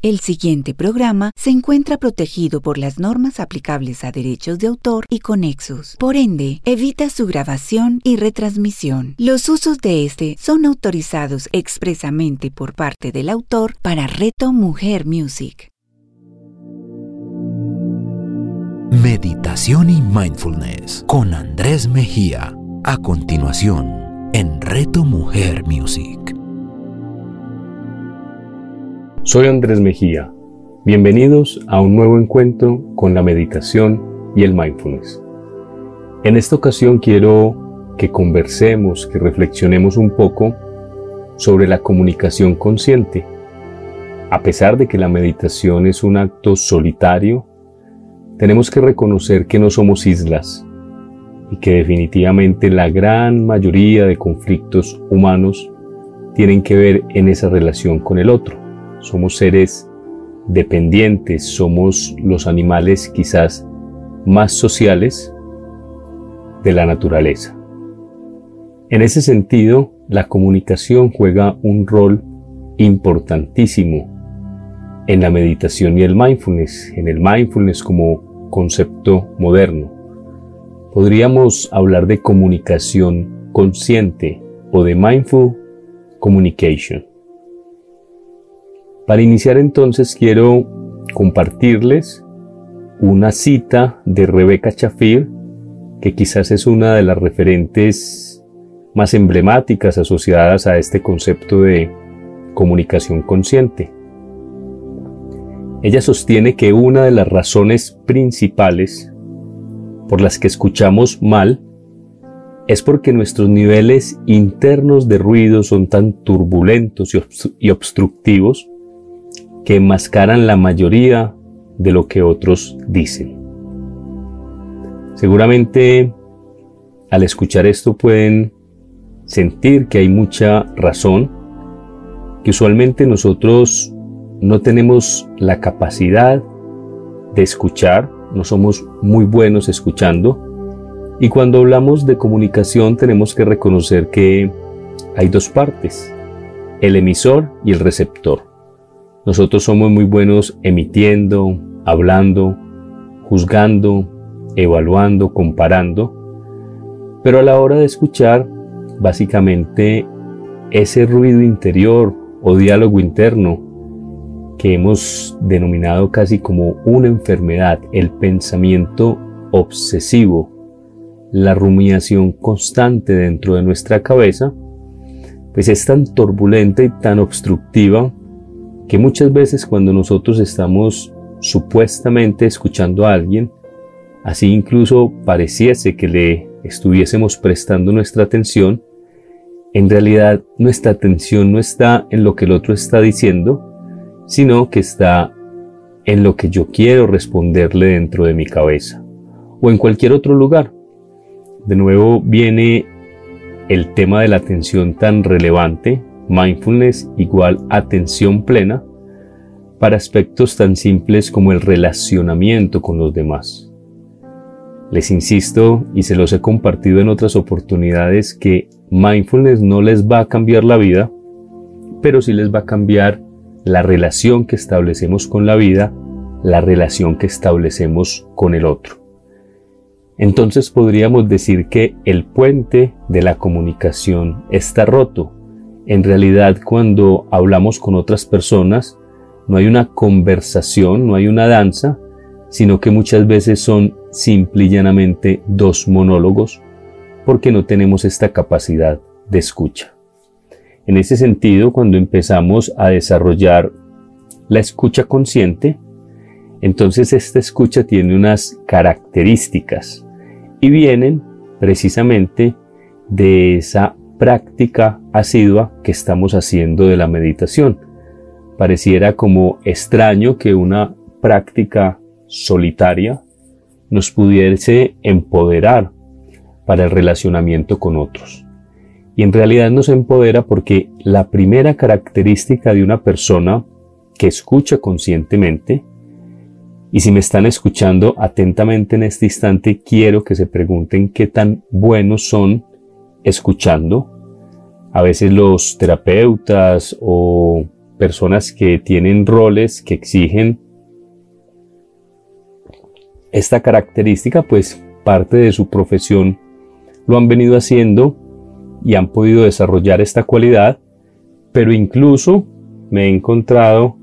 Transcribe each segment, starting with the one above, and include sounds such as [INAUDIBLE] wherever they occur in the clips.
El siguiente programa se encuentra protegido por las normas aplicables a derechos de autor y conexos. Por ende, evita su grabación y retransmisión. Los usos de este son autorizados expresamente por parte del autor para Reto Mujer Music. Meditación y Mindfulness con Andrés Mejía. A continuación, en Reto Mujer Music. Soy Andrés Mejía. Bienvenidos a un nuevo encuentro con la meditación y el mindfulness. En esta ocasión quiero que conversemos, que reflexionemos un poco sobre la comunicación consciente. A pesar de que la meditación es un acto solitario, tenemos que reconocer que no somos islas y que definitivamente la gran mayoría de conflictos humanos tienen que ver en esa relación con el otro somos seres dependientes, somos los animales quizás más sociales de la naturaleza. En ese sentido, la comunicación juega un rol importantísimo en la meditación y el mindfulness, en el mindfulness como concepto moderno. Podríamos hablar de comunicación consciente o de mindful communication. Para iniciar entonces quiero compartirles una cita de Rebecca Chafir, que quizás es una de las referentes más emblemáticas asociadas a este concepto de comunicación consciente. Ella sostiene que una de las razones principales por las que escuchamos mal es porque nuestros niveles internos de ruido son tan turbulentos y obstructivos que enmascaran la mayoría de lo que otros dicen. Seguramente al escuchar esto pueden sentir que hay mucha razón, que usualmente nosotros no tenemos la capacidad de escuchar, no somos muy buenos escuchando, y cuando hablamos de comunicación tenemos que reconocer que hay dos partes, el emisor y el receptor. Nosotros somos muy buenos emitiendo, hablando, juzgando, evaluando, comparando, pero a la hora de escuchar, básicamente ese ruido interior o diálogo interno que hemos denominado casi como una enfermedad, el pensamiento obsesivo, la rumiación constante dentro de nuestra cabeza, pues es tan turbulenta y tan obstructiva que muchas veces cuando nosotros estamos supuestamente escuchando a alguien, así incluso pareciese que le estuviésemos prestando nuestra atención, en realidad nuestra atención no está en lo que el otro está diciendo, sino que está en lo que yo quiero responderle dentro de mi cabeza o en cualquier otro lugar. De nuevo viene el tema de la atención tan relevante mindfulness igual atención plena para aspectos tan simples como el relacionamiento con los demás. Les insisto y se los he compartido en otras oportunidades que mindfulness no les va a cambiar la vida, pero sí les va a cambiar la relación que establecemos con la vida, la relación que establecemos con el otro. Entonces podríamos decir que el puente de la comunicación está roto en realidad cuando hablamos con otras personas, no hay una conversación, no hay una danza, sino que muchas veces son simple y llanamente dos monólogos, porque no tenemos esta capacidad de escucha. En ese sentido, cuando empezamos a desarrollar la escucha consciente, entonces esta escucha tiene unas características y vienen precisamente de esa práctica asidua que estamos haciendo de la meditación. Pareciera como extraño que una práctica solitaria nos pudiese empoderar para el relacionamiento con otros. Y en realidad nos empodera porque la primera característica de una persona que escucha conscientemente, y si me están escuchando atentamente en este instante, quiero que se pregunten qué tan buenos son escuchando. A veces los terapeutas o personas que tienen roles que exigen esta característica, pues parte de su profesión lo han venido haciendo y han podido desarrollar esta cualidad, pero incluso me he encontrado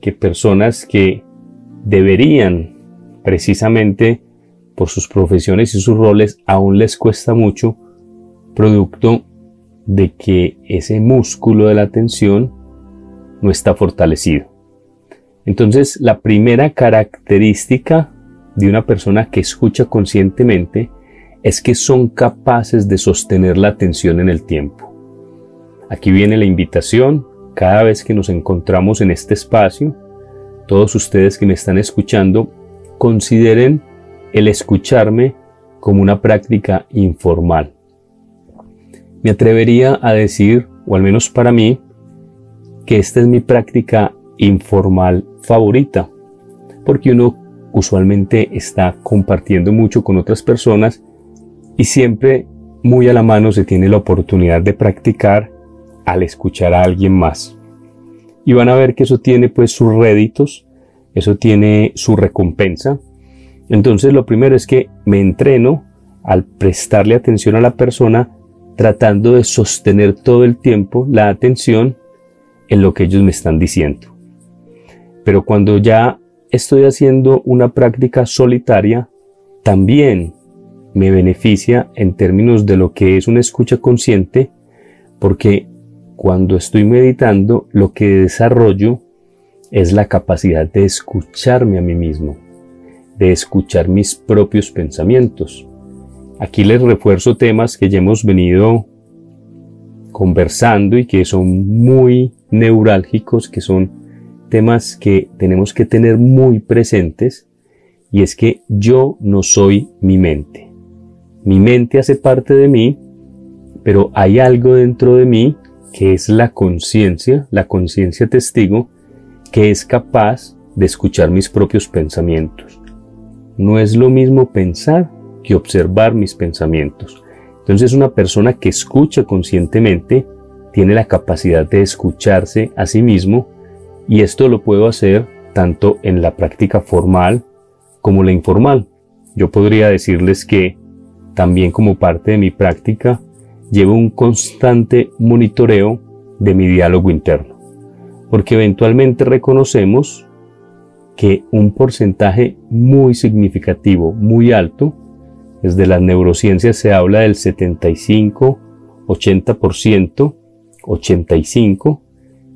que personas que deberían precisamente por sus profesiones y sus roles aún les cuesta mucho, producto de que ese músculo de la atención no está fortalecido. Entonces, la primera característica de una persona que escucha conscientemente es que son capaces de sostener la atención en el tiempo. Aquí viene la invitación, cada vez que nos encontramos en este espacio, todos ustedes que me están escuchando, consideren el escucharme como una práctica informal. Me atrevería a decir, o al menos para mí, que esta es mi práctica informal favorita, porque uno usualmente está compartiendo mucho con otras personas y siempre muy a la mano se tiene la oportunidad de practicar al escuchar a alguien más. Y van a ver que eso tiene pues sus réditos, eso tiene su recompensa, entonces lo primero es que me entreno al prestarle atención a la persona tratando de sostener todo el tiempo la atención en lo que ellos me están diciendo. Pero cuando ya estoy haciendo una práctica solitaria, también me beneficia en términos de lo que es una escucha consciente, porque cuando estoy meditando lo que desarrollo es la capacidad de escucharme a mí mismo de escuchar mis propios pensamientos. Aquí les refuerzo temas que ya hemos venido conversando y que son muy neurálgicos, que son temas que tenemos que tener muy presentes, y es que yo no soy mi mente. Mi mente hace parte de mí, pero hay algo dentro de mí que es la conciencia, la conciencia testigo, que es capaz de escuchar mis propios pensamientos. No es lo mismo pensar que observar mis pensamientos. Entonces una persona que escucha conscientemente tiene la capacidad de escucharse a sí mismo y esto lo puedo hacer tanto en la práctica formal como la informal. Yo podría decirles que también como parte de mi práctica llevo un constante monitoreo de mi diálogo interno, porque eventualmente reconocemos que un porcentaje muy significativo, muy alto, desde las neurociencias se habla del 75, 80%, 85,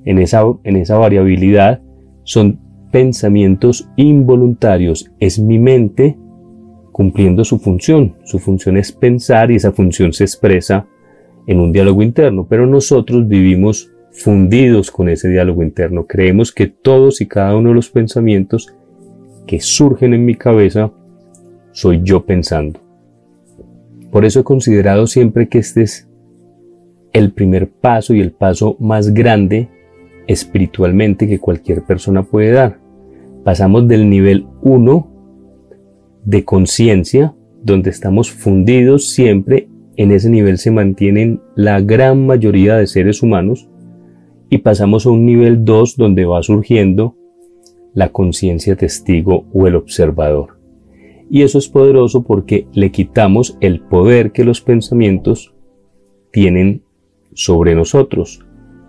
en esa, variabilidad son pensamientos involuntarios, es mi mente cumpliendo su función. Su función es pensar y esa función se expresa en un diálogo interno, pero nosotros vivimos fundidos con ese diálogo interno. Creemos que todos y cada uno de los pensamientos que surgen en mi cabeza soy yo pensando. Por eso he considerado siempre que este es el primer paso y el paso más grande espiritualmente que cualquier persona puede dar. Pasamos del nivel 1 de conciencia, donde estamos fundidos siempre, en ese nivel se mantienen la gran mayoría de seres humanos, y pasamos a un nivel 2 donde va surgiendo la conciencia testigo o el observador. Y eso es poderoso porque le quitamos el poder que los pensamientos tienen sobre nosotros.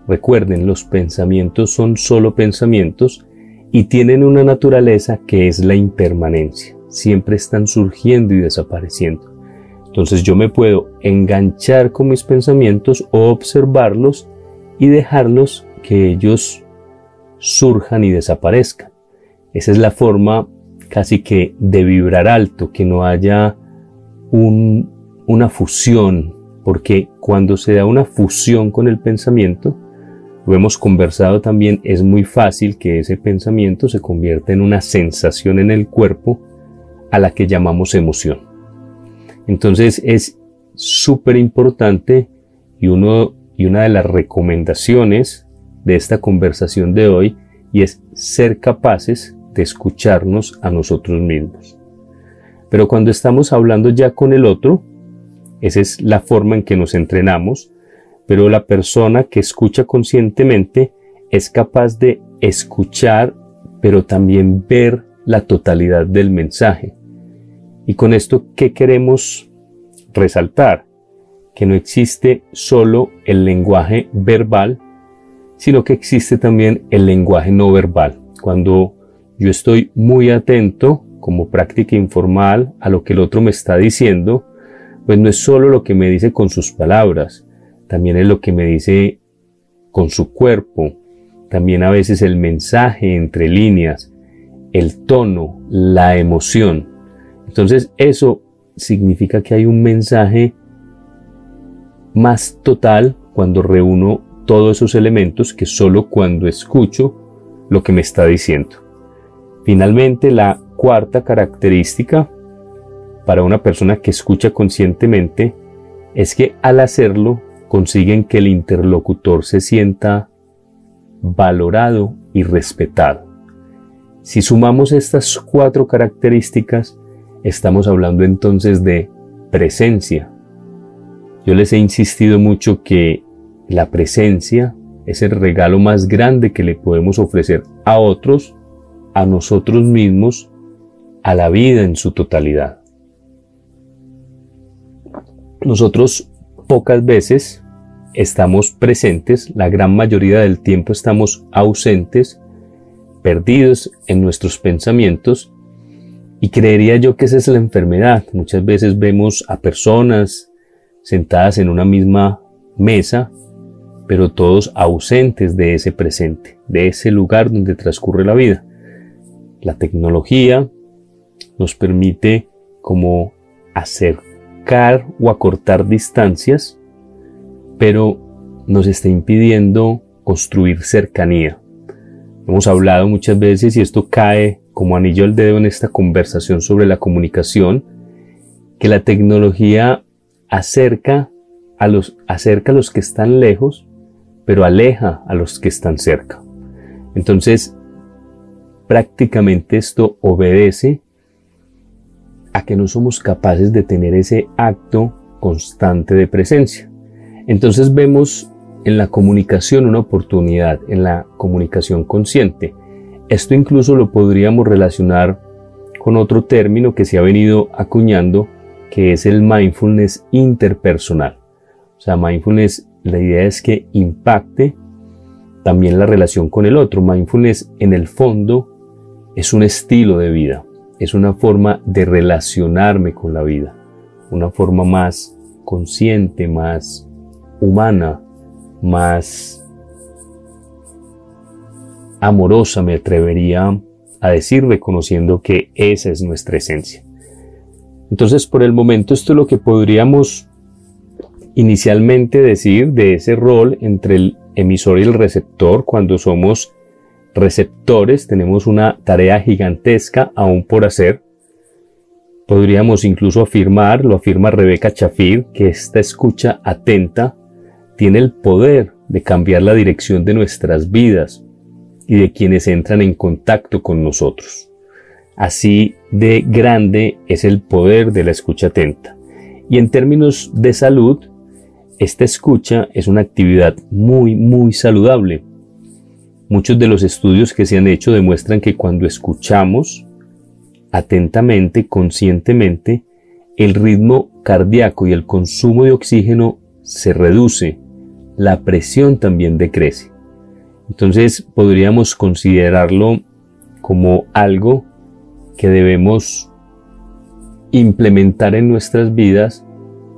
Recuerden, los pensamientos son solo pensamientos y tienen una naturaleza que es la impermanencia. Siempre están surgiendo y desapareciendo. Entonces yo me puedo enganchar con mis pensamientos o observarlos y dejarlos que ellos surjan y desaparezcan. Esa es la forma casi que de vibrar alto, que no haya una fusión, porque cuando se da una fusión con el pensamiento, lo hemos conversado también, es muy fácil que ese pensamiento se convierta en una sensación en el cuerpo a la que llamamos emoción. Entonces es súper importante y y una de las recomendaciones de esta conversación de hoy y es ser capaces de escucharnos a nosotros mismos. Pero cuando estamos hablando ya con el otro, esa es la forma en que nos entrenamos, pero la persona que escucha conscientemente es capaz de escuchar, pero también ver la totalidad del mensaje. Y con esto, ¿qué queremos resaltar? Que no existe solo el lenguaje verbal, sino que existe también el lenguaje no verbal. Cuando yo estoy muy atento, como práctica informal, a lo que el otro me está diciendo, pues no es solo lo que me dice con sus palabras, también es lo que me dice con su cuerpo, también a veces el mensaje entre líneas, el tono, la emoción. Entonces eso significa que hay un mensaje más total cuando reúno todos esos elementos que solo cuando escucho lo que me está diciendo. Finalmente, la cuarta característica para una persona que escucha conscientemente es que al hacerlo consiguen que el interlocutor se sienta valorado y respetado. Si sumamos estas cuatro características, estamos hablando entonces de presencia. Yo les he insistido mucho que la presencia es el regalo más grande que le podemos ofrecer a otros, a nosotros mismos, a la vida en su totalidad. Nosotros pocas veces estamos presentes, la gran mayoría del tiempo estamos ausentes, perdidos en nuestros pensamientos y creería yo que esa es la enfermedad. Muchas veces vemos a personas sentadas en una misma mesa pero todos ausentes de ese presente, de ese lugar donde transcurre la vida. La tecnología nos permite como acercar o acortar distancias, pero nos está impidiendo construir cercanía. Hemos hablado muchas veces y esto cae como anillo al dedo en esta conversación sobre la comunicación, que la tecnología acerca a los, acerca a los que están lejos, pero aleja a los que están cerca. Entonces, prácticamente esto obedece a que no somos capaces de tener ese acto constante de presencia. Entonces vemos en la comunicación una oportunidad, en la comunicación consciente. Esto incluso lo podríamos relacionar con otro término que se ha venido acuñando, que es el mindfulness interpersonal. O sea, mindfulness la idea es que impacte también la relación con el otro. Mindfulness en el fondo es un estilo de vida, es una forma de relacionarme con la vida, una forma más consciente, más humana, más amorosa, me atrevería a decir, reconociendo que esa es nuestra esencia. Entonces, por el momento, esto es lo que podríamos inicialmente decir de ese rol entre el emisor y el receptor. Cuando somos receptores tenemos una tarea gigantesca aún por hacer. Podríamos incluso afirmar, lo afirma Rebeca Chafir, que esta escucha atenta tiene el poder de cambiar la dirección de nuestras vidas y de quienes entran en contacto con nosotros. Así de grande es el poder de la escucha atenta. Y en términos de salud, esta escucha es una actividad muy, muy saludable. Muchos de los estudios que se han hecho demuestran que cuando escuchamos atentamente, conscientemente, el ritmo cardíaco y el consumo de oxígeno se reduce, la presión también decrece. Entonces podríamos considerarlo como algo que debemos implementar en nuestras vidas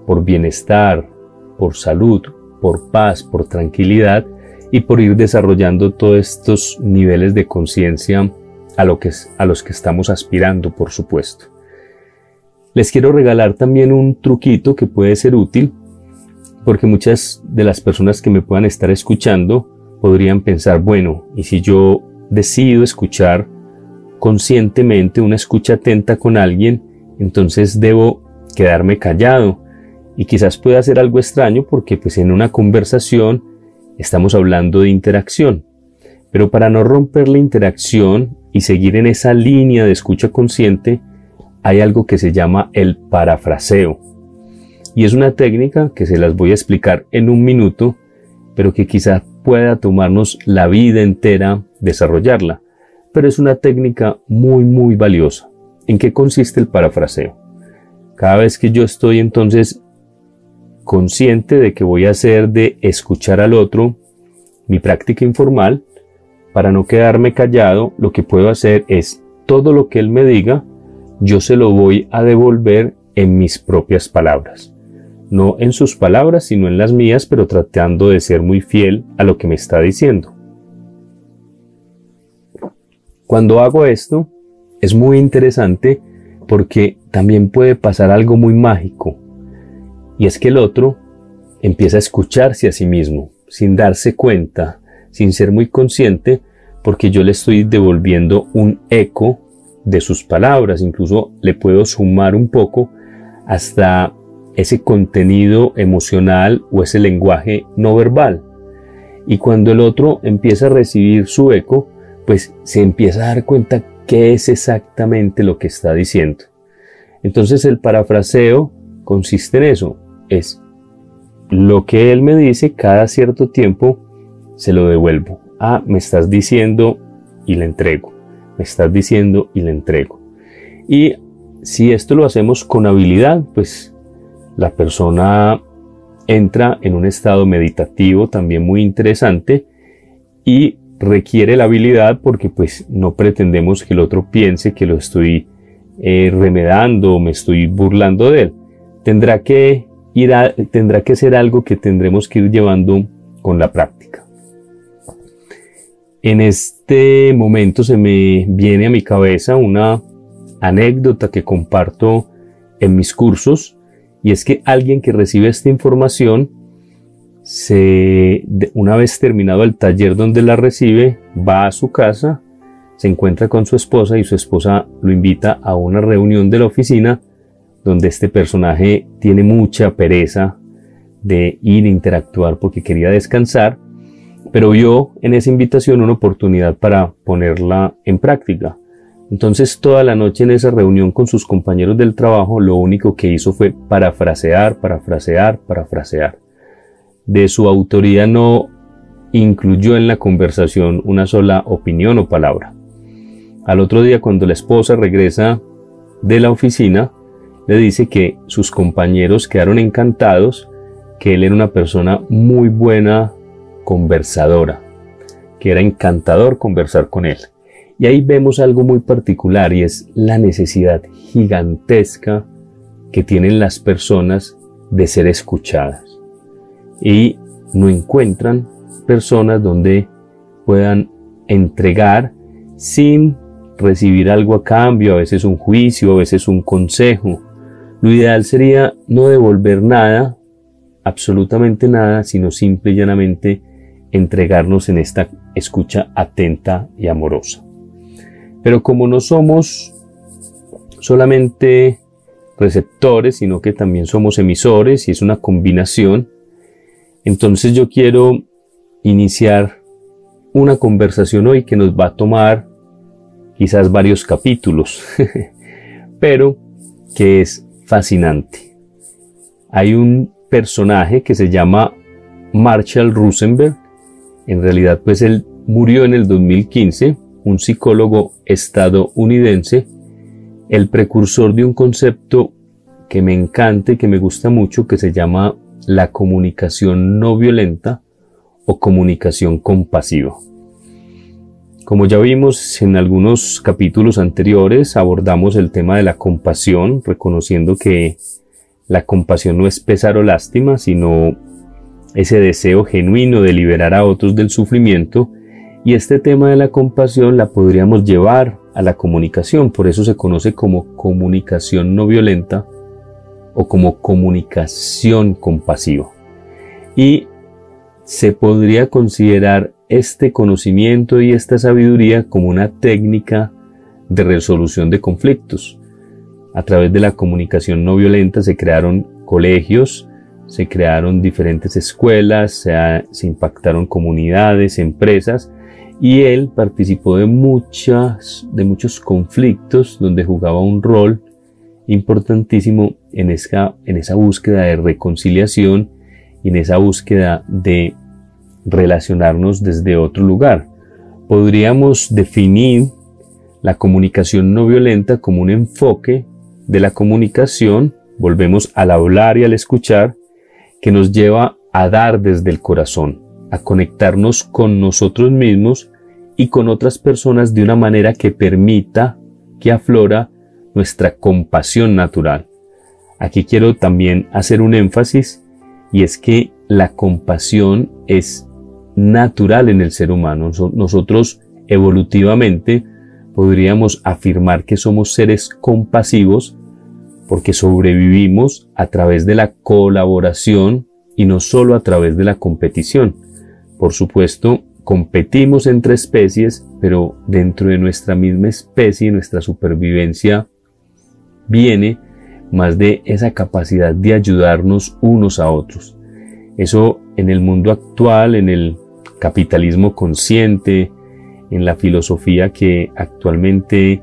por bienestar, por salud, por paz, por tranquilidad y por ir desarrollando todos estos niveles de conciencia a, lo a los que estamos aspirando, por supuesto. Les quiero regalar también un truquito que puede ser útil, porque muchas de las personas que me puedan estar escuchando podrían pensar, bueno, y si yo decido escuchar conscientemente una escucha atenta con alguien, entonces debo quedarme callado y quizás pueda ser algo extraño porque pues en una conversación estamos hablando de interacción. Pero para no romper la interacción y seguir en esa línea de escucha consciente, hay algo que se llama el parafraseo. Y es una técnica que se las voy a explicar en un minuto, pero que quizás pueda tomarnos la vida entera desarrollarla, pero es una técnica muy muy valiosa. ¿En qué consiste el parafraseo? Cada vez que yo estoy entonces consciente de que voy a hacer de escuchar al otro mi práctica informal, para no quedarme callado, lo que puedo hacer es todo lo que él me diga, yo se lo voy a devolver en mis propias palabras. No en sus palabras, sino en las mías, pero tratando de ser muy fiel a lo que me está diciendo. Cuando hago esto, es muy interesante porque también puede pasar algo muy mágico. Y es que el otro empieza a escucharse a sí mismo, sin darse cuenta, sin ser muy consciente, porque yo le estoy devolviendo un eco de sus palabras, incluso le puedo sumar un poco hasta ese contenido emocional o ese lenguaje no verbal. Y cuando el otro empieza a recibir su eco, pues se empieza a dar cuenta qué es exactamente lo que está diciendo. Entonces el parafraseo consiste en eso, es lo que él me dice cada cierto tiempo, se lo devuelvo. Ah, me estás diciendo y le entrego me estás diciendo y le entrego. Y si esto lo hacemos con habilidad, pues la persona entra en un estado meditativo también muy interesante y requiere la habilidad porque pues no pretendemos que el otro piense que lo estoy eh, remedando o me estoy burlando de él. Tendrá que tendrá que ser algo que tendremos que ir llevando con la práctica. En este momento se me viene a mi cabeza una anécdota que comparto en mis cursos y es que alguien que recibe esta información se, una vez terminado el taller donde la recibe, va a su casa, se encuentra con su esposa y su esposa lo invita a una reunión de la oficina donde este personaje tiene mucha pereza de ir a interactuar porque quería descansar pero vio en esa invitación una oportunidad para ponerla en práctica. Entonces toda la noche en esa reunión con sus compañeros del trabajo lo único que hizo fue parafrasear, parafrasear, parafrasear. De su autoría no incluyó en la conversación una sola opinión o palabra. Al otro día cuando la esposa regresa de la oficina, le dice que sus compañeros quedaron encantados, que él era una persona muy buena conversadora, que era encantador conversar con él. Y ahí vemos algo muy particular y es la necesidad gigantesca que tienen las personas de ser escuchadas. Y no encuentran personas donde puedan entregar sin recibir algo a cambio, a veces un juicio, a veces un consejo. Lo ideal sería no devolver nada, absolutamente nada, sino simple y llanamente entregarnos en esta escucha atenta y amorosa. Pero como no somos solamente receptores, sino que también somos emisores y es una combinación, entonces yo quiero iniciar una conversación hoy que nos va a tomar quizás varios capítulos, [LAUGHS] pero que es fascinante. Hay un personaje que se llama Marshall Rosenberg en realidad, pues él murió en el 2015, un psicólogo estadounidense, el precursor de un concepto que me encanta y que me gusta mucho, que se llama la comunicación no violenta o comunicación compasiva. Como ya vimos en algunos capítulos anteriores, abordamos el tema de la compasión, reconociendo que la compasión no es pesar o lástima, sino ese deseo genuino de liberar a otros del sufrimiento y este tema de la compasión la podríamos llevar a la comunicación, por eso se conoce como comunicación no violenta o como comunicación compasiva. Y se podría considerar este conocimiento y esta sabiduría como una técnica de resolución de conflictos. A través de la comunicación no violenta se crearon colegios, se crearon diferentes escuelas, se, impactaron comunidades, empresas, y él participó de, muchas, de muchos conflictos donde jugaba un rol importantísimo en esa, en esa búsqueda de reconciliación y en esa búsqueda de relacionarnos desde otro lugar. Podríamos definir la comunicación no violenta como un enfoque de la comunicación, volvemos al hablar y al escuchar, que nos lleva a dar desde el corazón, a conectarnos con nosotros mismos y con otras personas de una manera que permita que aflora nuestra compasión natural. Aquí quiero también hacer un énfasis y es que la compasión es natural en el ser humano. Nosotros evolutivamente podríamos afirmar que somos seres compasivos porque sobrevivimos a través de la colaboración y no solo a través de la competición. Por supuesto, competimos entre especies, pero dentro de nuestra misma especie, nuestra supervivencia viene más de esa capacidad de ayudarnos unos a otros. Eso en el mundo actual, en el capitalismo consciente, en la filosofía que actualmente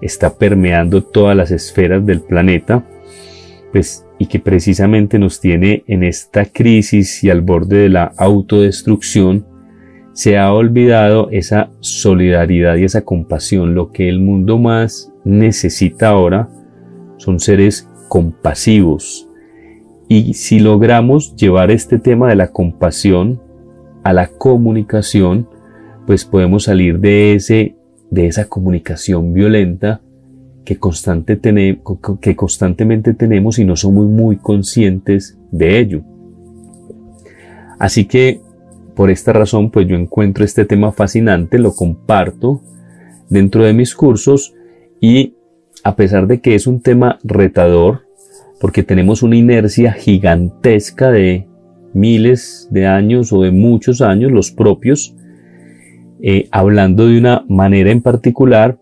está permeando todas las esferas del planeta, pues y que precisamente nos tiene en esta crisis y al borde de la autodestrucción, se ha olvidado esa solidaridad y esa compasión. Lo que el mundo más necesita ahora son seres compasivos. Y si logramos llevar este tema de la compasión a la comunicación, pues podemos salir de ese de esa comunicación violenta que, constante que constantemente tenemos y no somos muy conscientes de ello. Así que por esta razón, pues yo encuentro este tema fascinante, lo comparto dentro de mis cursos y a pesar de que es un tema retador, porque tenemos una inercia gigantesca de miles de años o de muchos años, los propios, eh, hablando de una manera en particular,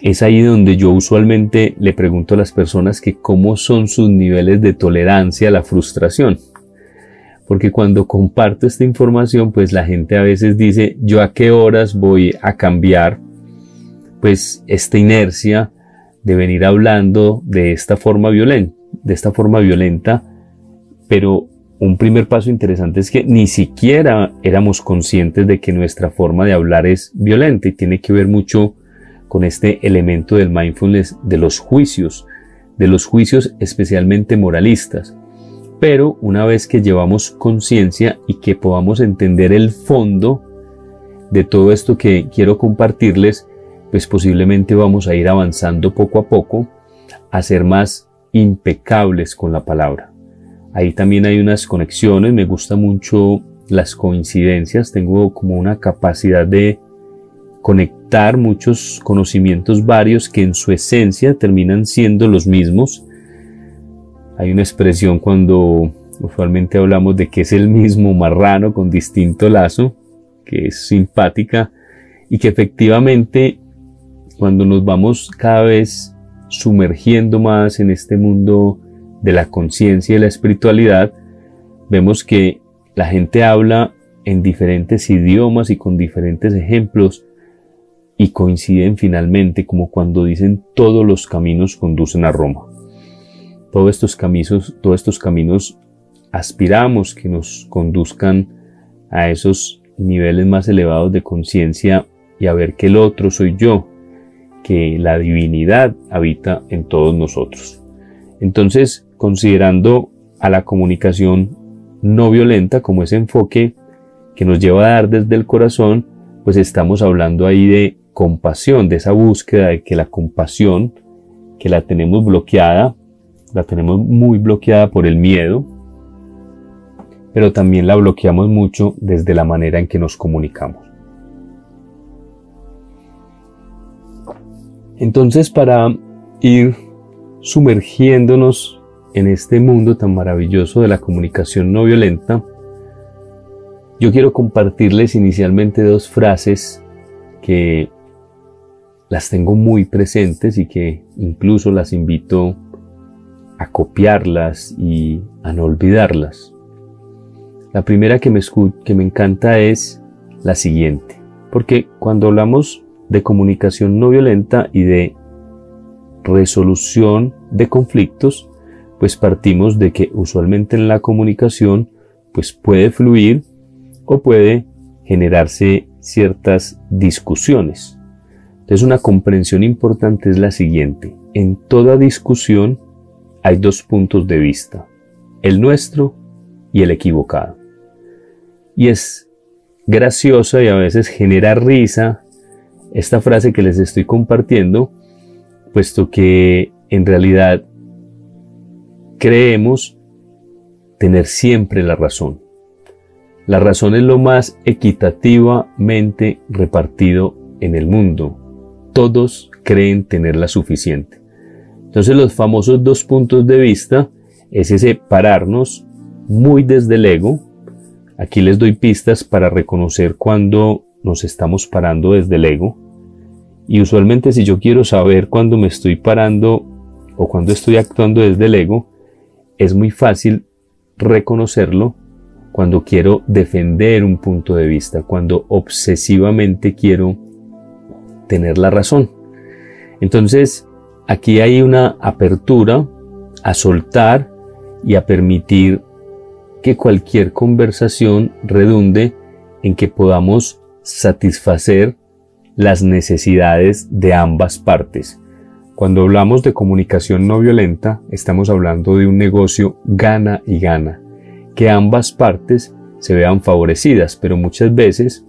es ahí donde yo usualmente le pregunto a las personas que cómo son sus niveles de tolerancia a la frustración. Porque cuando comparto esta información, pues la gente a veces dice, yo a qué horas voy a cambiar, pues esta inercia de venir hablando de esta forma violenta, de esta forma violenta, pero un primer paso interesante es que ni siquiera éramos conscientes de que nuestra forma de hablar es violenta y tiene que ver mucho con este elemento del mindfulness de los juicios, de los juicios especialmente moralistas. Pero una vez que llevamos conciencia y que podamos entender el fondo de todo esto que quiero compartirles, pues posiblemente vamos a ir avanzando poco a poco a ser más impecables con la palabra. Ahí también hay unas conexiones, me gusta mucho las coincidencias, tengo como una capacidad de conectar muchos conocimientos varios que en su esencia terminan siendo los mismos. Hay una expresión cuando usualmente hablamos de que es el mismo marrano con distinto lazo, que es simpática y que efectivamente cuando nos vamos cada vez sumergiendo más en este mundo de la conciencia y la espiritualidad, vemos que la gente habla en diferentes idiomas y con diferentes ejemplos y coinciden finalmente como cuando dicen todos los caminos conducen a Roma todos estos caminos, todos estos caminos aspiramos que nos conduzcan a esos niveles más elevados de conciencia y a ver que el otro soy yo, que la divinidad habita en todos nosotros. Entonces, considerando a la comunicación no violenta como ese enfoque que nos lleva a dar desde el corazón, pues estamos hablando ahí de compasión, de esa búsqueda de que la compasión, que la tenemos bloqueada, la tenemos muy bloqueada por el miedo, pero también la bloqueamos mucho desde la manera en que nos comunicamos. Entonces, para ir sumergiéndonos en este mundo tan maravilloso de la comunicación no violenta, yo quiero compartirles inicialmente dos frases que las tengo muy presentes y que incluso las invito a copiarlas y a no olvidarlas. La primera que me, que me encanta es la siguiente, porque cuando hablamos de comunicación no violenta y de resolución de conflictos, pues partimos de que usualmente en la comunicación pues puede fluir o puede generarse ciertas discusiones. Entonces una comprensión importante es la siguiente. En toda discusión hay dos puntos de vista, el nuestro y el equivocado. Y es graciosa y a veces genera risa esta frase que les estoy compartiendo, puesto que en realidad creemos tener siempre la razón. La razón es lo más equitativamente repartido en el mundo. Todos creen tenerla suficiente. Entonces los famosos dos puntos de vista es ese pararnos muy desde el ego. Aquí les doy pistas para reconocer cuando nos estamos parando desde el ego. Y usualmente si yo quiero saber cuándo me estoy parando o cuando estoy actuando desde el ego, es muy fácil reconocerlo cuando quiero defender un punto de vista, cuando obsesivamente quiero tener la razón. Entonces, aquí hay una apertura a soltar y a permitir que cualquier conversación redunde en que podamos satisfacer las necesidades de ambas partes. Cuando hablamos de comunicación no violenta, estamos hablando de un negocio gana y gana que ambas partes se vean favorecidas, pero muchas veces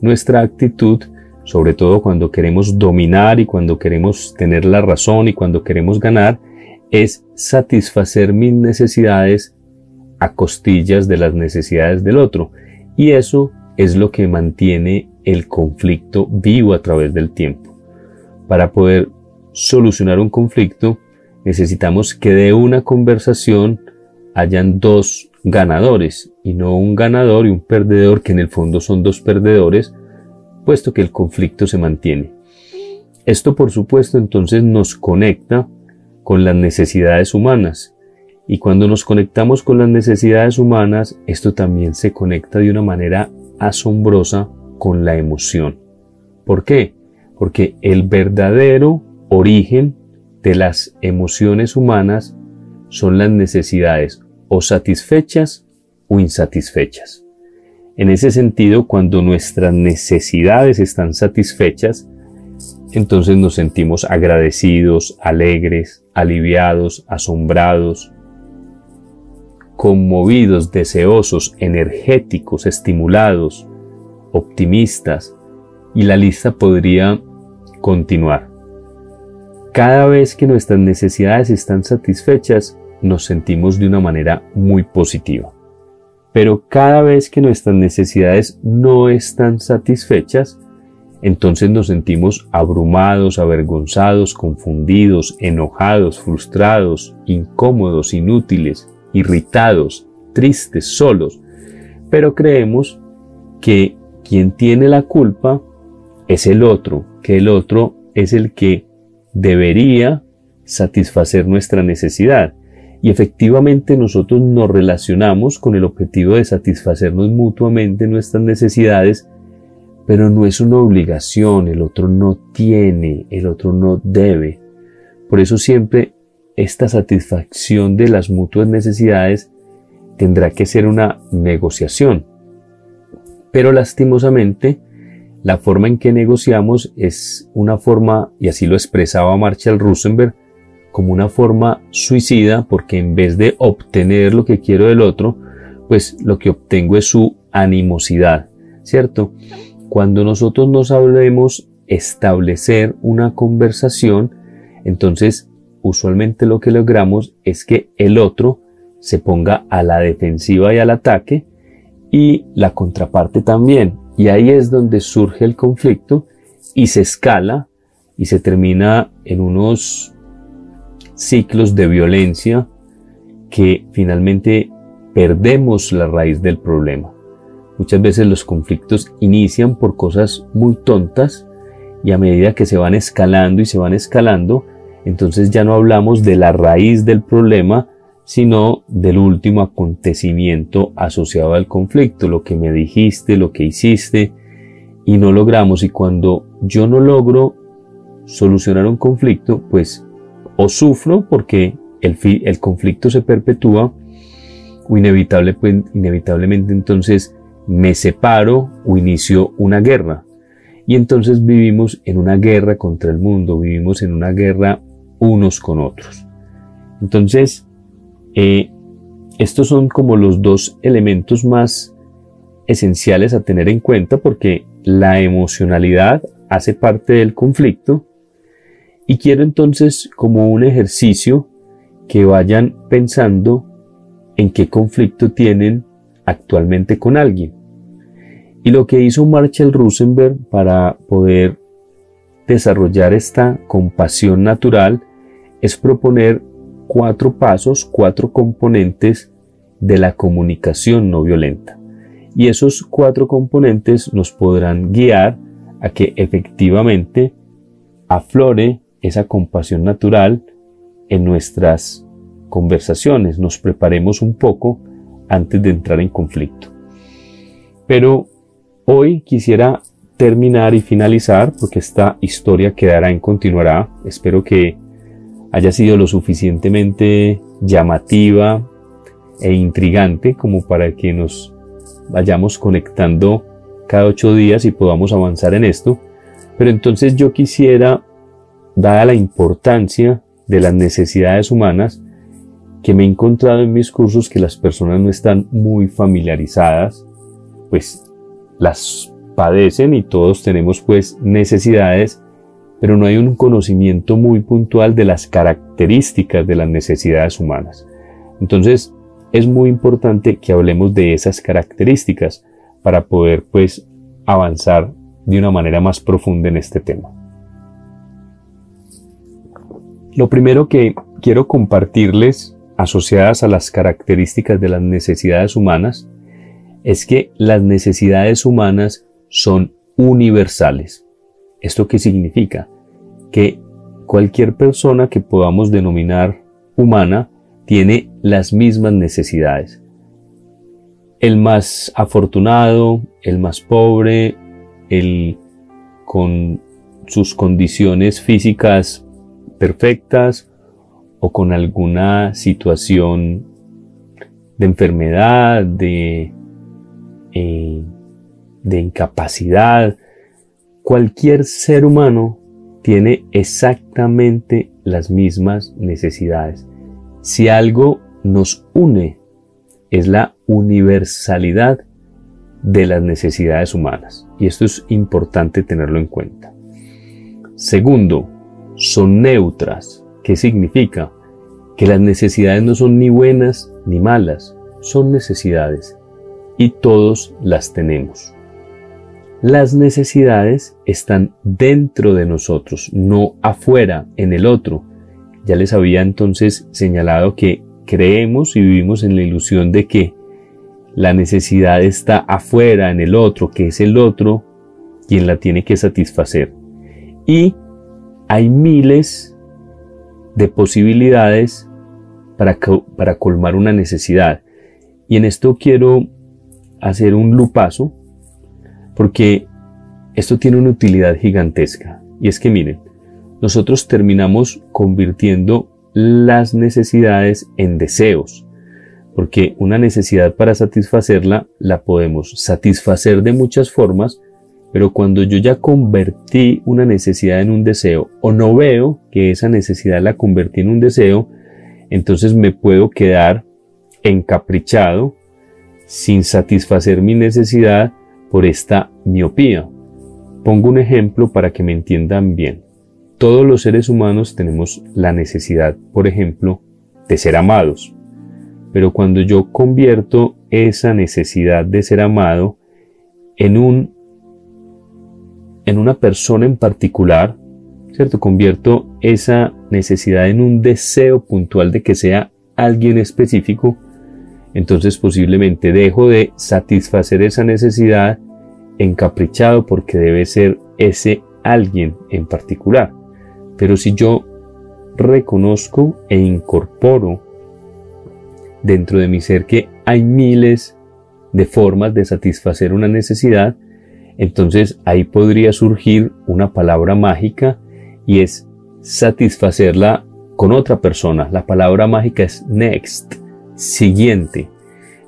nuestra actitud, sobre todo cuando queremos dominar y cuando queremos tener la razón y cuando queremos ganar, es satisfacer mis necesidades a costillas de las necesidades del otro. Y eso es lo que mantiene el conflicto vivo a través del tiempo. Para poder solucionar un conflicto, necesitamos que de una conversación hayan dos ganadores y no un ganador y un perdedor que en el fondo son dos perdedores, puesto que el conflicto se mantiene. Esto por supuesto entonces nos conecta con las necesidades humanas y cuando nos conectamos con las necesidades humanas, esto también se conecta de una manera asombrosa con la emoción. ¿Por qué? Porque el verdadero origen de las emociones humanas son las necesidades o satisfechas o insatisfechas. En ese sentido, cuando nuestras necesidades están satisfechas, entonces nos sentimos agradecidos, alegres, aliviados, asombrados, conmovidos, deseosos, energéticos, estimulados, optimistas, y la lista podría continuar. Cada vez que nuestras necesidades están satisfechas, nos sentimos de una manera muy positiva. Pero cada vez que nuestras necesidades no están satisfechas, entonces nos sentimos abrumados, avergonzados, confundidos, enojados, frustrados, incómodos, inútiles, irritados, tristes, solos. Pero creemos que quien tiene la culpa es el otro, que el otro es el que debería satisfacer nuestra necesidad. Y efectivamente nosotros nos relacionamos con el objetivo de satisfacernos mutuamente nuestras necesidades, pero no es una obligación, el otro no tiene, el otro no debe. Por eso siempre esta satisfacción de las mutuas necesidades tendrá que ser una negociación. Pero lastimosamente, la forma en que negociamos es una forma, y así lo expresaba Marshall Rosenberg, como una forma suicida porque en vez de obtener lo que quiero del otro, pues lo que obtengo es su animosidad, ¿cierto? Cuando nosotros no sabemos establecer una conversación, entonces usualmente lo que logramos es que el otro se ponga a la defensiva y al ataque y la contraparte también. Y ahí es donde surge el conflicto y se escala y se termina en unos ciclos de violencia que finalmente perdemos la raíz del problema. Muchas veces los conflictos inician por cosas muy tontas y a medida que se van escalando y se van escalando, entonces ya no hablamos de la raíz del problema, sino del último acontecimiento asociado al conflicto, lo que me dijiste, lo que hiciste, y no logramos. Y cuando yo no logro solucionar un conflicto, pues o sufro porque el, el conflicto se perpetúa o pues, inevitablemente entonces me separo o inicio una guerra. Y entonces vivimos en una guerra contra el mundo, vivimos en una guerra unos con otros. Entonces, eh, estos son como los dos elementos más esenciales a tener en cuenta porque la emocionalidad hace parte del conflicto y quiero entonces como un ejercicio que vayan pensando en qué conflicto tienen actualmente con alguien. Y lo que hizo Marshall Rosenberg para poder desarrollar esta compasión natural es proponer cuatro pasos, cuatro componentes de la comunicación no violenta. Y esos cuatro componentes nos podrán guiar a que efectivamente aflore esa compasión natural en nuestras conversaciones, nos preparemos un poco antes de entrar en conflicto. Pero hoy quisiera terminar y finalizar, porque esta historia quedará en continuará. Espero que haya sido lo suficientemente llamativa e intrigante como para que nos vayamos conectando cada ocho días y podamos avanzar en esto. Pero entonces yo quisiera, dada la importancia de las necesidades humanas, que me he encontrado en mis cursos que las personas no están muy familiarizadas, pues las padecen y todos tenemos pues necesidades, pero no hay un conocimiento muy puntual de las características de las necesidades humanas. Entonces, es muy importante que hablemos de esas características para poder pues avanzar de una manera más profunda en este tema. Lo primero que quiero compartirles asociadas a las características de las necesidades humanas es que las necesidades humanas son universales. ¿Esto qué significa? Que cualquier persona que podamos denominar humana tiene las mismas necesidades. El más afortunado, el más pobre, el con sus condiciones físicas perfectas o con alguna situación de enfermedad, de, eh, de incapacidad, cualquier ser humano tiene exactamente las mismas necesidades. Si algo nos une es la universalidad de las necesidades humanas. Y esto es importante tenerlo en cuenta. Segundo, son neutras. ¿Qué significa? Que las necesidades no son ni buenas ni malas, son necesidades y todos las tenemos. Las necesidades están dentro de nosotros, no afuera, en el otro. Ya les había entonces señalado que creemos y vivimos en la ilusión de que la necesidad está afuera, en el otro, que es el otro quien la tiene que satisfacer. Y hay miles de posibilidades para, colmar una necesidad. Y en esto quiero hacer un lupaso porque esto tiene una utilidad gigantesca. Y es que miren, nosotros terminamos convirtiendo las necesidades en deseos. Porque una necesidad para satisfacerla la podemos satisfacer de muchas formas, pero cuando yo ya convertí una necesidad en un deseo o no veo que esa necesidad la convertí en un deseo, entonces me puedo quedar encaprichado sin satisfacer mi necesidad por esta miopía. Pongo un ejemplo para que me entiendan bien. Todos los seres humanos tenemos la necesidad, por ejemplo, de ser amados. Pero cuando yo convierto esa necesidad de ser amado en un en una persona en particular, ¿cierto? Convierto esa necesidad en un deseo puntual de que sea alguien específico, entonces posiblemente dejo de satisfacer esa necesidad encaprichado porque debe ser ese alguien en particular. Pero si yo reconozco e incorporo dentro de mi ser que hay miles de formas de satisfacer una necesidad, entonces ahí podría surgir una palabra mágica y es satisfacerla con otra persona. La palabra mágica es next, siguiente.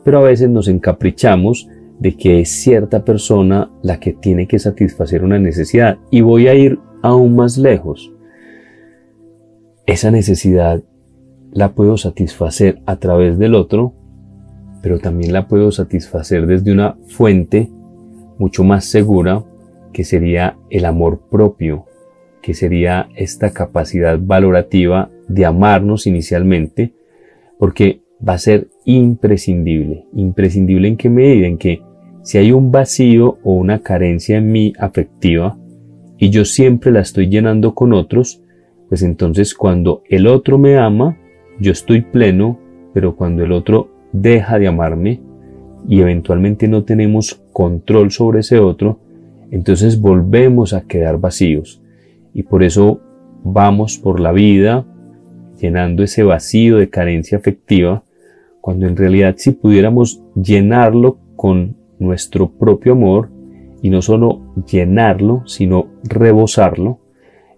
Pero a veces nos encaprichamos de que es cierta persona la que tiene que satisfacer una necesidad. Y voy a ir aún más lejos. Esa necesidad la puedo satisfacer a través del otro, pero también la puedo satisfacer desde una fuente mucho más segura que sería el amor propio, que sería esta capacidad valorativa de amarnos inicialmente, porque va a ser imprescindible. Imprescindible en qué medida, en que si hay un vacío o una carencia en mí afectiva y yo siempre la estoy llenando con otros, pues entonces cuando el otro me ama, yo estoy pleno, pero cuando el otro deja de amarme y eventualmente no tenemos control sobre ese otro, entonces volvemos a quedar vacíos. Y por eso vamos por la vida llenando ese vacío de carencia afectiva, cuando en realidad si pudiéramos llenarlo con nuestro propio amor, y no solo llenarlo, sino rebosarlo,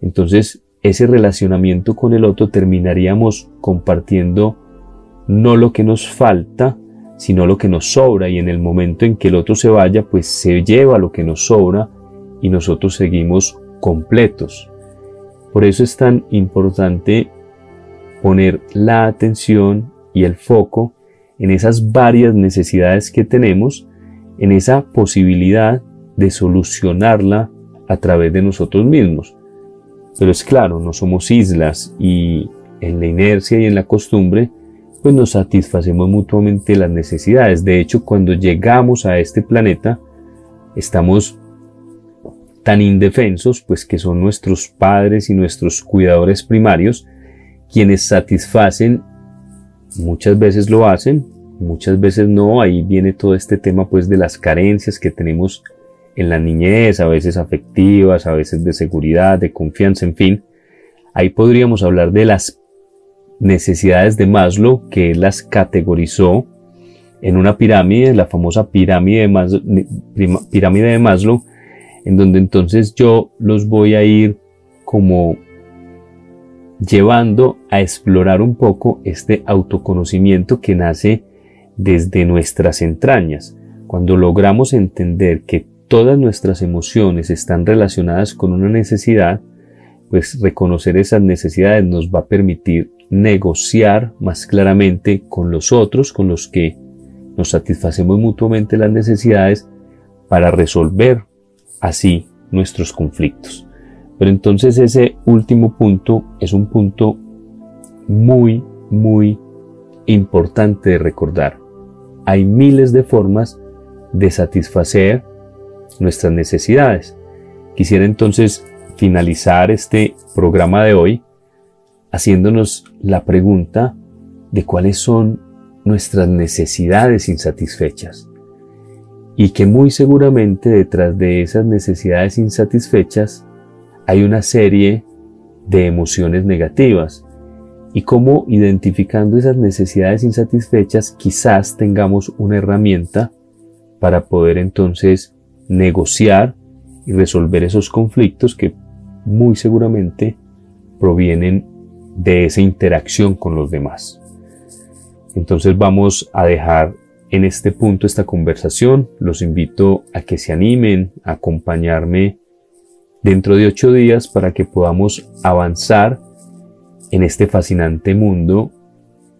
entonces ese relacionamiento con el otro terminaríamos compartiendo no lo que nos falta, sino lo que nos sobra y en el momento en que el otro se vaya, pues se lleva lo que nos sobra y nosotros seguimos completos. Por eso es tan importante poner la atención y el foco en esas varias necesidades que tenemos, en esa posibilidad de solucionarla a través de nosotros mismos. Pero es claro, no somos islas y en la inercia y en la costumbre, pues nos satisfacemos mutuamente las necesidades. De hecho, cuando llegamos a este planeta, estamos tan indefensos, pues que son nuestros padres y nuestros cuidadores primarios, quienes satisfacen, muchas veces lo hacen, muchas veces no, ahí viene todo este tema pues de las carencias que tenemos en la niñez, a veces afectivas, a veces de seguridad, de confianza, en fin. Ahí podríamos hablar de las necesidades de Maslow, que él las categorizó en una pirámide, la famosa pirámide de, pirámide de Maslow, en donde entonces yo los voy a ir como llevando a explorar un poco este autoconocimiento que nace desde nuestras entrañas. Cuando logramos entender que todas nuestras emociones están relacionadas con una necesidad, pues reconocer esas necesidades nos va a permitir negociar más claramente con los otros, con los que nos satisfacemos mutuamente las necesidades para resolver así nuestros conflictos. Pero entonces ese último punto es un punto muy, muy importante de recordar. Hay miles de formas de satisfacer nuestras necesidades. Quisiera entonces finalizar este programa de hoy haciéndonos la pregunta de cuáles son nuestras necesidades insatisfechas y que muy seguramente detrás de esas necesidades insatisfechas hay una serie de emociones negativas y cómo identificando esas necesidades insatisfechas quizás tengamos una herramienta para poder entonces negociar y resolver esos conflictos que muy seguramente provienen de esa interacción con los demás. Entonces vamos a dejar en este punto esta conversación. Los invito a que se animen a acompañarme dentro de ocho días para que podamos avanzar en este fascinante mundo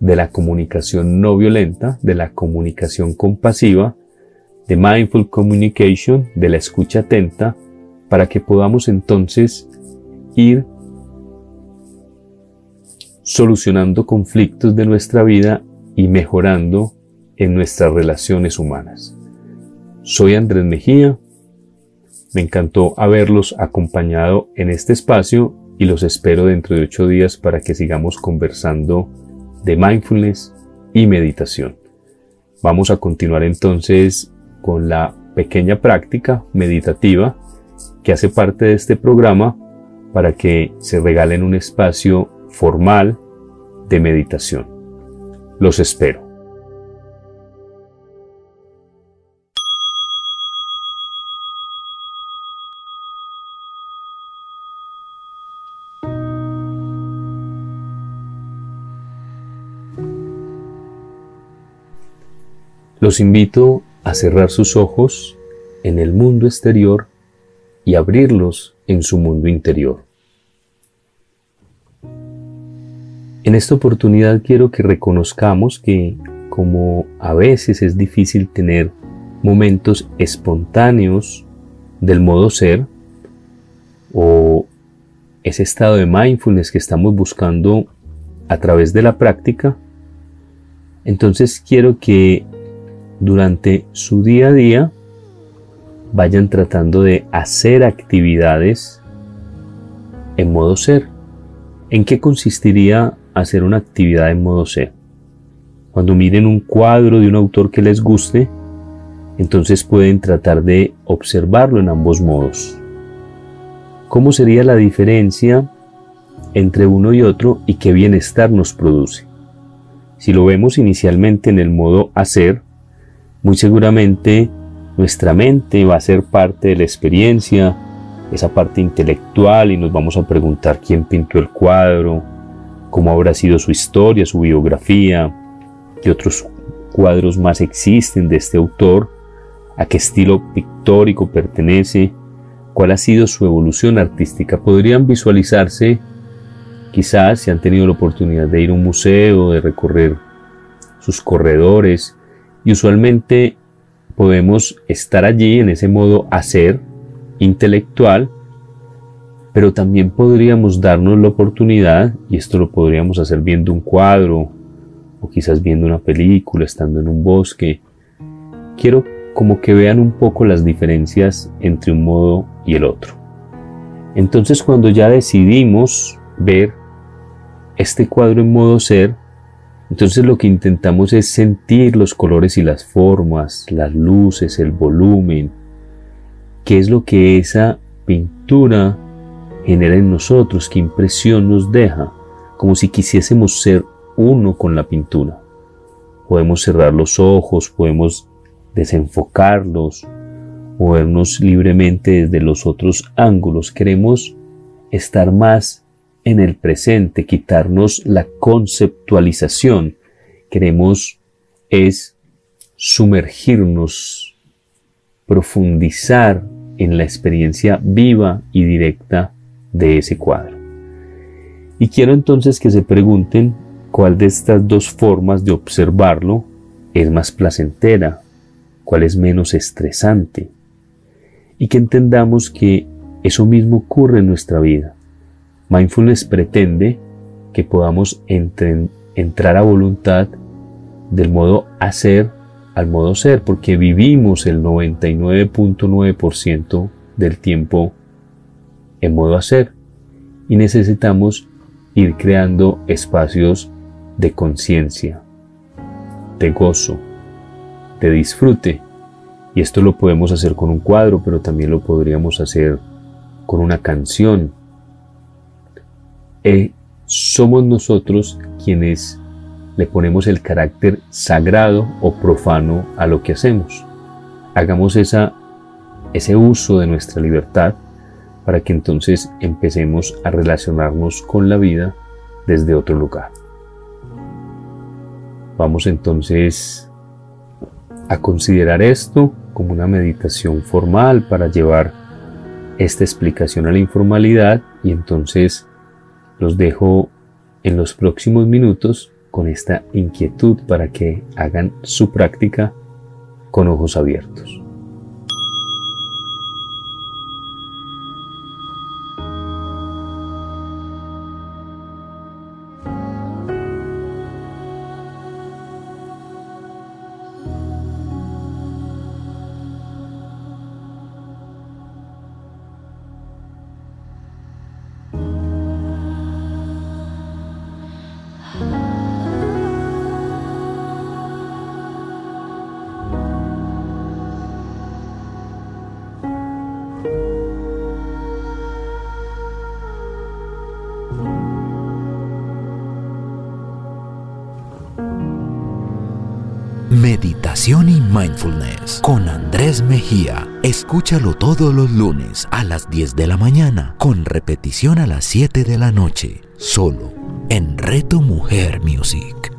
de la comunicación no violenta, de la comunicación compasiva, de mindful communication, de la escucha atenta, para que podamos entonces ir solucionando conflictos de nuestra vida y mejorando en nuestras relaciones humanas. Soy Andrés Mejía, me encantó haberlos acompañado en este espacio y los espero dentro de ocho días para que sigamos conversando de mindfulness y meditación. Vamos a continuar entonces con la pequeña práctica meditativa que hace parte de este programa para que se regalen un espacio formal de meditación. Los espero. Los invito a cerrar sus ojos en el mundo exterior y abrirlos en su mundo interior. En esta oportunidad quiero que reconozcamos que como a veces es difícil tener momentos espontáneos del modo ser o ese estado de mindfulness que estamos buscando a través de la práctica, entonces quiero que durante su día a día vayan tratando de hacer actividades en modo ser. ¿En qué consistiría hacer una actividad en modo ser? Cuando miren un cuadro de un autor que les guste, entonces pueden tratar de observarlo en ambos modos. ¿Cómo sería la diferencia entre uno y otro y qué bienestar nos produce? Si lo vemos inicialmente en el modo hacer, muy seguramente nuestra mente va a ser parte de la experiencia, esa parte intelectual y nos vamos a preguntar quién pintó el cuadro, cómo habrá sido su historia, su biografía, qué otros cuadros más existen de este autor, a qué estilo pictórico pertenece, cuál ha sido su evolución artística. Podrían visualizarse, quizás si han tenido la oportunidad de ir a un museo, de recorrer sus corredores, y usualmente podemos estar allí en ese modo hacer intelectual, pero también podríamos darnos la oportunidad, y esto lo podríamos hacer viendo un cuadro, o quizás viendo una película, estando en un bosque. Quiero como que vean un poco las diferencias entre un modo y el otro. Entonces cuando ya decidimos ver este cuadro en modo ser, entonces lo que intentamos es sentir los colores y las formas, las luces, el volumen, qué es lo que esa pintura genera en nosotros, qué impresión nos deja, como si quisiésemos ser uno con la pintura. Podemos cerrar los ojos, podemos desenfocarlos, movernos libremente desde los otros ángulos. Queremos estar más en el presente, quitarnos la conceptualización. Queremos es sumergirnos, profundizar en la experiencia viva y directa de ese cuadro. Y quiero entonces que se pregunten cuál de estas dos formas de observarlo es más placentera, cuál es menos estresante, y que entendamos que eso mismo ocurre en nuestra vida. Mindfulness pretende que podamos entrar a voluntad del modo hacer al modo ser, porque vivimos el 99.9% del tiempo en modo hacer y necesitamos ir creando espacios de conciencia, de gozo, de disfrute. Y esto lo podemos hacer con un cuadro, pero también lo podríamos hacer con una canción, eh, somos nosotros quienes le ponemos el carácter sagrado o profano a lo que hacemos. Hagamos ese uso de nuestra libertad para que entonces empecemos a relacionarnos con la vida desde otro lugar. Vamos entonces a considerar esto como una meditación formal para llevar esta explicación a la informalidad y entonces los dejo en los próximos minutos con esta inquietud para que hagan su práctica con ojos abiertos. Con Andrés Mejía. Escúchalo todos los lunes a las 10 de la mañana con repetición a las 7 de la noche, solo en Reto Mujer Music.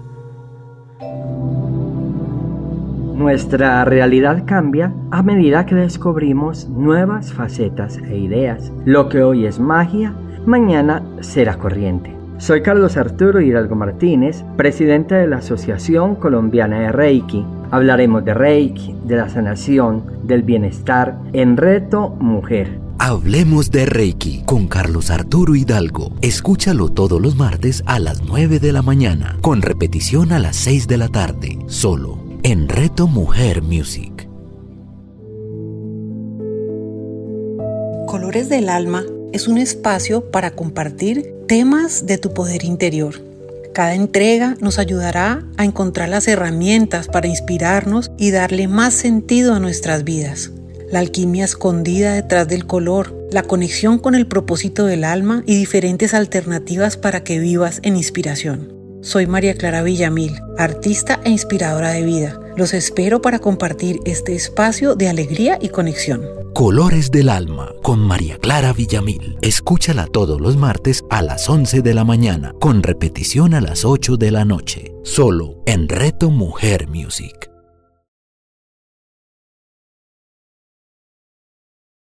Nuestra realidad cambia a medida que descubrimos nuevas facetas e ideas. Lo que hoy es magia, mañana será corriente. Soy Carlos Arturo Hidalgo Martínez, presidente de la Asociación Colombiana de Reiki. Hablaremos de Reiki, de la sanación, del bienestar en Reto Mujer. Hablemos de Reiki con Carlos Arturo Hidalgo. Escúchalo todos los martes a las 9 de la mañana, con repetición a las 6 de la tarde, solo en Reto Mujer Music. Colores del Alma es un espacio para compartir temas de tu poder interior. Cada entrega nos ayudará a encontrar las herramientas para inspirarnos y darle más sentido a nuestras vidas. La alquimia escondida detrás del color, la conexión con el propósito del alma y diferentes alternativas para que vivas en inspiración. Soy María Clara Villamil, artista e inspiradora de vida. Los espero para compartir este espacio de alegría y conexión. Colores del Alma con María Clara Villamil. Escúchala todos los martes a las 11 de la mañana, con repetición a las 8 de la noche, solo en Reto Mujer Music.